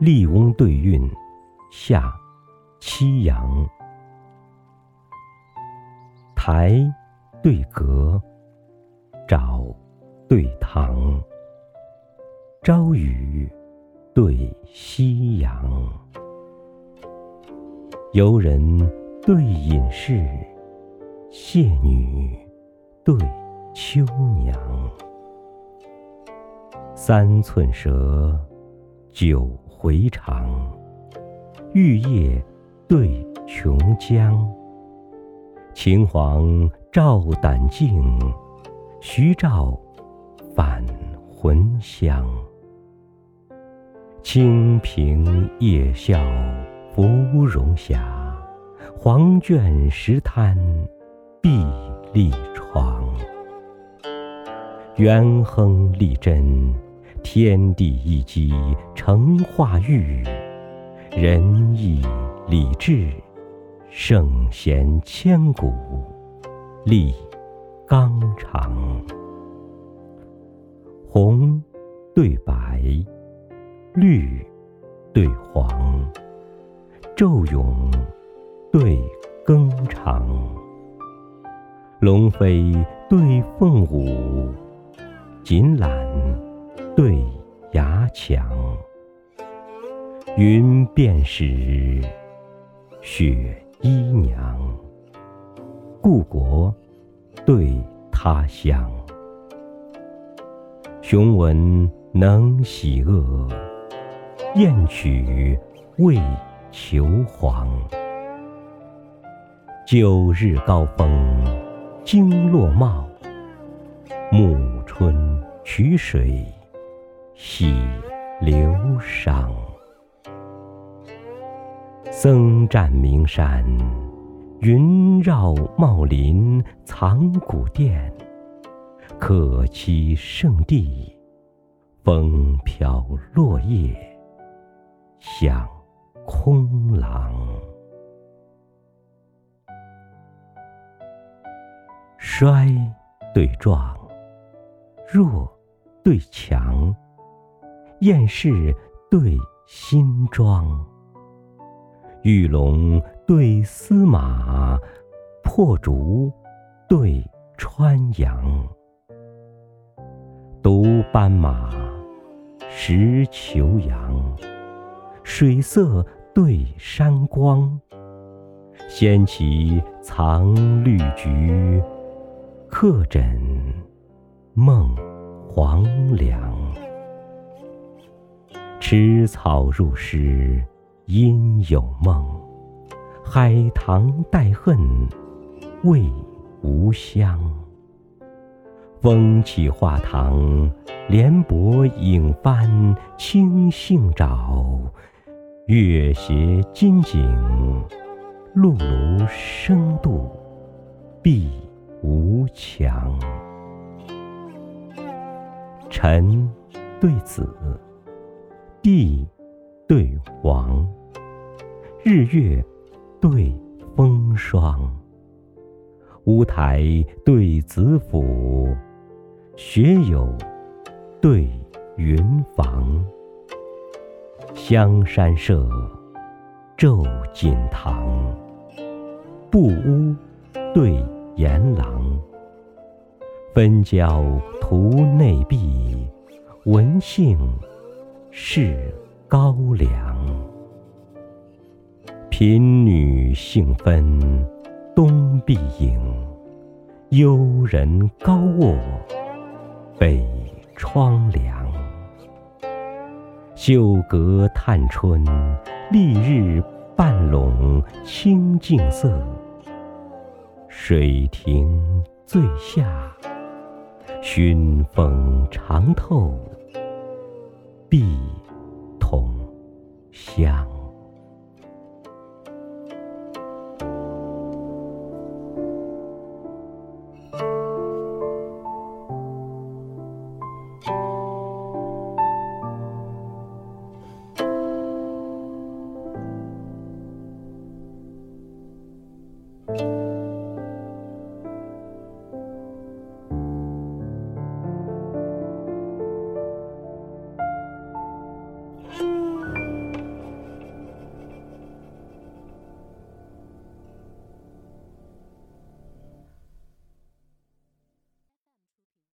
笠翁对韵，下七阳。台对阁，沼对塘。朝雨对夕阳。游人对隐士，谢女对秋娘。三寸舌，九回肠。玉液对琼浆。秦皇照胆镜，徐照返魂香。清平夜笑芙蓉霞，黄卷石滩碧丽床。元亨利贞，天地一机成化育；仁义礼智，圣贤千古立纲常。红对白，绿对黄，昼永对更长。龙飞对凤舞。锦缆墙，云便使雪衣娘。故国对他乡，雄文能喜恶，艳曲为求凰。九日高峰惊落帽，暮春。曲水喜流觞，僧占名山，云绕茂林藏古殿。客栖圣地，风飘落叶响空廊。衰对壮，弱。对强，厌世对新装。玉龙对司马，破竹对穿杨。独斑马，石虬羊。水色对山光。仙旗藏绿菊，客枕梦。黄粱，池草入诗，应有梦。海棠带恨，味无香。风起画堂，帘箔影帆青杏沼。月斜金井，辘轳声度，碧无墙。臣对子，地对黄，日月对风霜。乌台对子府，学友对云房。香山社，昼锦堂。布屋对檐廊。分交图内壁，文杏是高粱。贫女杏分东壁影，幽人高卧北窗凉。绣阁探春，丽日半笼清净色。水亭醉下。熏风长透，碧筒香。